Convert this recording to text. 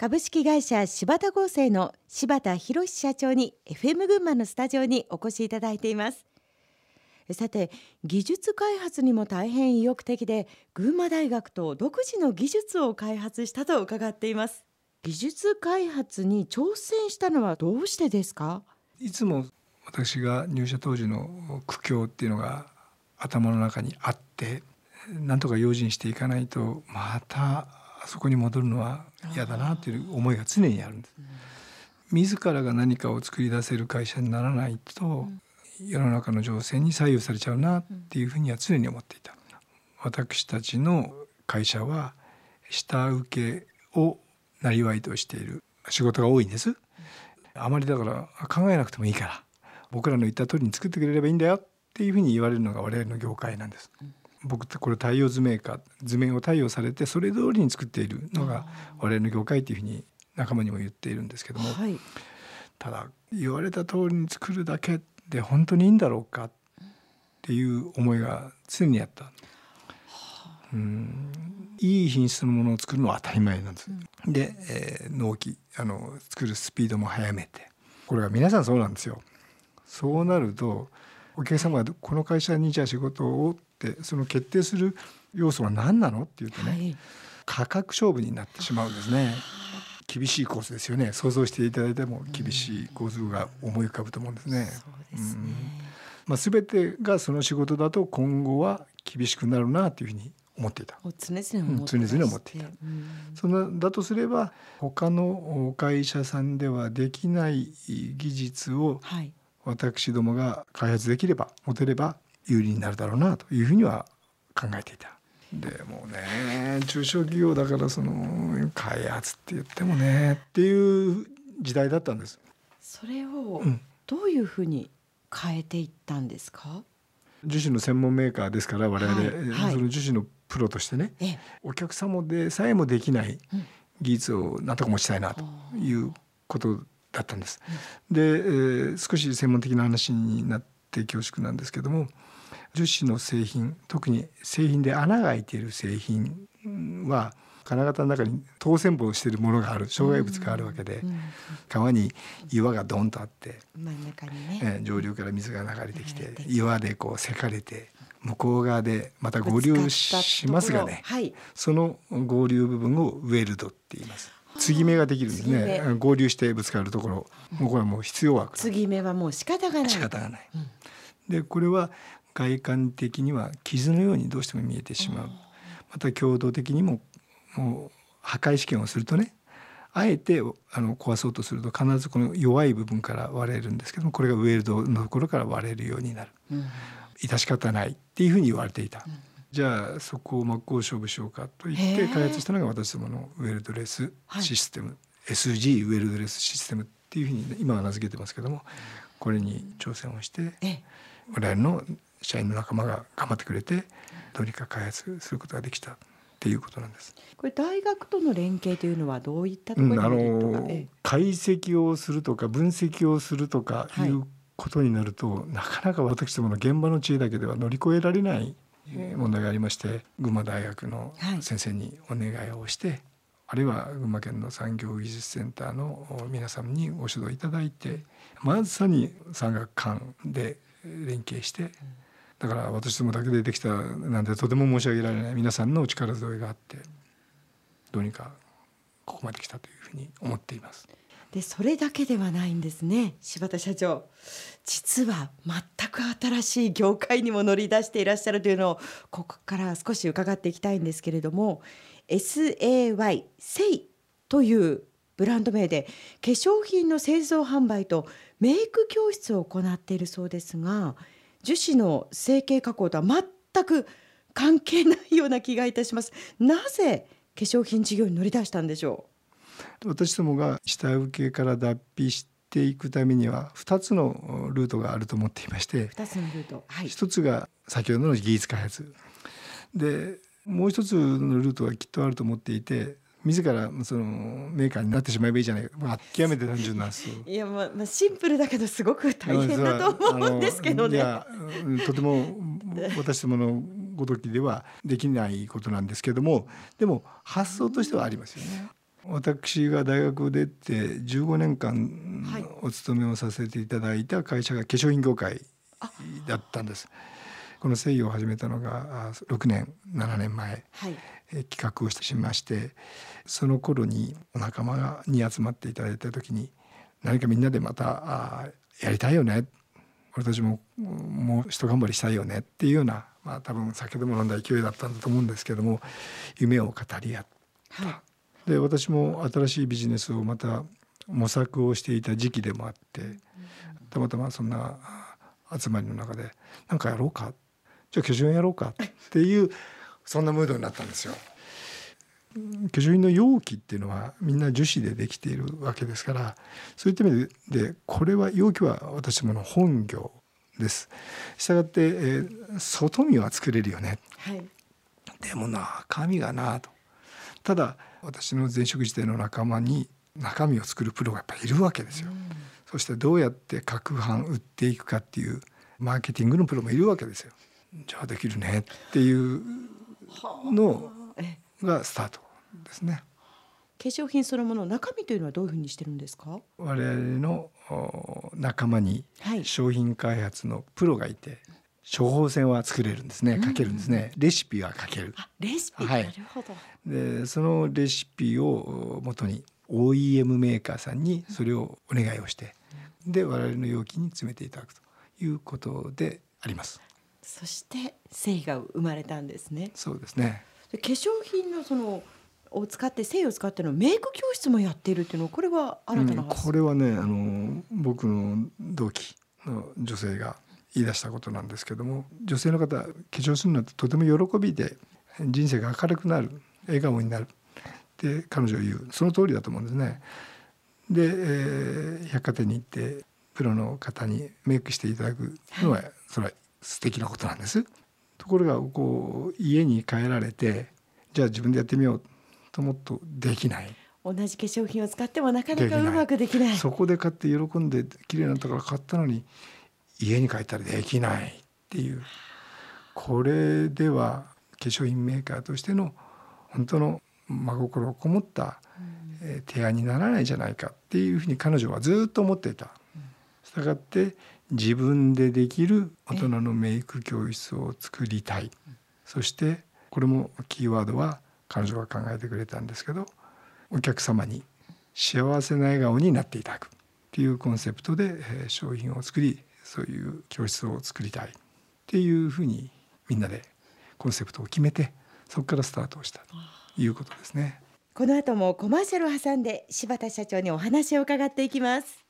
株式会社柴田合成の柴田博社長に FM 群馬のスタジオにお越しいただいています。さて技術開発にも大変意欲的で群馬大学と独自の技術を開発したと伺っています。技術開発に挑戦したのはどうしてですか？いつも私が入社当時の苦境っていうのが頭の中にあってなんとか用心していかないとまたあそこに戻るのは嫌だなっていう思いが常にあるんです。自らが何かを作り出せる会社にならないと、世の中の情勢に左右されちゃうなっていうふうには常に思っていた。私たちの会社は下請けを生りとしている仕事が多いんです。あまりだから考えなくてもいいから僕らの言った通りに作ってくれればいいんだよっていうふうに言われるのが我々の業界なんです。僕ってこれ太陽図面か図面を太陽されてそれ通りに作っているのが我々の業界っていうふうに仲間にも言っているんですけども、はい、ただ言われた通りに作るだけで本当にいいんだろうかっていう思いが常にあった。うんいい品質のものを作るのは当たり前なんです。うん、で、えー、納期あの作るスピードも速めてこれは皆さんそうなんですよ。そうなるとお客様がこの会社にじゃあ仕事をってその決定する要素は何なのっていうとね、はい、価格勝負になってしまうんですね。厳しいコースですよね想像していただいても厳しい構図が思い浮かぶと思うんですね。すねまあ、全てがその仕事だと今後は厳しくなるなというふうに思っていた。常々思って常々思っていた。そんなだとすれば他の会社さんではできない技術を私どもが開発できれば持てれば有利になるだろうなというふうには考えていた。でもね中小企業だからその開発って言ってもねっていう時代だったんです。それをどういうふうに変えていったんですか、樹脂の専門メーカーですから我々、はい。はい、その樹脂のプロとしてね、お客様でさえもできない技術をなんとか持ちたいなということだったんです。で、えー、少し専門的な話になって恐縮なんですけども樹脂の製品特に製品で穴が開いている製品は金型の中に当選棒しているものがある障害物があるわけで、川に岩がドンとあって真ん中にね、え上流から水が流れてきて岩でこうせかれて向こう側でまた合流しますがね、はい、その合流部分をウェルドって言います。継ぎ目ができるんですね。合流してぶつかるところもうこれはもう必要枠継ぎ目はもう仕方がない。仕方がない、うん、でこれは外観的には傷のようにどうしても見えてしまう。また強度的にももう破壊試験をするとねあえてあの壊そうとすると必ずこの弱い部分から割れるんですけどもこれがウェルドのところから割れるようになる、うん、致し方ないっていうふうに言われていた、うん、じゃあそこを真っ向勝負しようかと言って開発したのが私どものウェルドレスシステム、はい、SG ウェルドレスシステムっていうふうに今は名付けてますけどもこれに挑戦をして我々の社員の仲間が頑張ってくれてどうにか開発することができたっていうことなんです。これ大学との連携というのはどういったところに、うん、あの解析をするとか分析をするとかいうことになると、はい、なかなか私どもの現場の知恵だけでは乗り越えられない問題がありまして群馬大学の先生にお願いをして、はい、あるいは群馬県の産業技術センターの皆さんにご指導いただいてまさに産学官で連携して、うんだから私どもだけでできたなんてとても申し上げられない皆さんの力添えがあってどうにかここまで来たというふうに思っています。でそれだけではないんですね柴田社長。実は全く新しい業界にも乗り出していらっしゃるというのをここから少し伺っていきたいんですけれども SAY セイというブランド名で化粧品の製造販売とメイク教室を行っているそうですが樹脂の成形加工とは全く関係ないような気がいたします。なぜ化粧品事業に乗り出したんでしょう？私どもが下請けから脱皮していくためには2つのルートがあると思っていまして2つのルート、はい、1つが先ほどの技術開発。でもう1つのルートはきっとあると思っていて自らそのメーカーになってしまえばいいじゃない。か、まあ、極めて単純なんですいやまあ、まあ、シンプルだけどすごく大変だと思うんですけどね。いやとても私どものごときではできないことなんですけどもでも発想としてはありますよね。私が大学を出て15年間はい。お勤めをさせていただいた会社が化粧品業界だったんです。この誠意を始めたのがあ6年7年前はい。えー企画をしてしましてその頃にお仲間に集まっていただいた時に何かみんなでまたやりたいよね。俺たちももう一頑張りしたいよね。っていうような、まあ、多分先ほども飲んだ勢いだったんだと思うんですけども夢を語り合っはいで私も新しいビジネスをまた模索をしていた時期でもあってたまたまそんなあ集まりの中で何かやろうかじゃあ化粧品やろうかっていうそんなムードになったんですよ。うん化粧品の容器っていうのはみんな樹脂でできているわけですからそういった意味でこれは容器は私どもの本業です。したがって、えー外見は作れるよねはいでも中身がなとただ私の前職時代の仲間に中身を作るプロがやっぱりいるわけですよ、そしてどうやって各販売っていくかっていうマーケティングのプロもいるわけですよ。じゃあできるねっていうのえがスタートですね。化粧品そのもの中身というのはどういうふうにしてるんですか？我々のお仲間にはい。商品開発のプロがいて処方箋は作れるんですね。書けるんですね。レシピは書ける。あレシピ、はい。なるほど。でそのレシピを元に OEM メーカーさんにそれをお願いをしてで我々の容器に詰めていただくということであります。そして繊維が生まれたんですね。そうですね。で化粧品のそのを使って繊維を使ってのメイク教室もやっているっていうのはこれは新たなうんこれはねあの僕の同期の女性が言い出したことなんですけども女性の方化粧するのってとても喜びで人生が明るくなる笑顔になるって彼女は言うその通りだと思うんですね。で、えー百貨店に行ってプロの方にメイクしていただくのはそれは素敵なことなんです。ところがこう家に帰られてじゃあ自分でやってみようと思うとできない。同じ化粧品を使ってもなかなできないうかまくできないそこで買って喜んで綺麗になったから買ったのに家に帰ったらできないっていう。これでは化粧品メーカーとしての本当の真心をこもった、えー提案にならないじゃないかっていうふうに彼女はずっと思っていた。したがって自分でできる大人のメイク教室を作りたい。そしてこれもキーワードは彼女が考えてくれたんですけどお客様に幸せな笑顔になっていただくっていうコンセプトでえー商品を作りそういう教室を作りたいっていうふうにみんなでコンセプトを決めてそこからスタートをしたということですね。この後もコマーシャルを挟んで柴田社長にお話を伺っていきます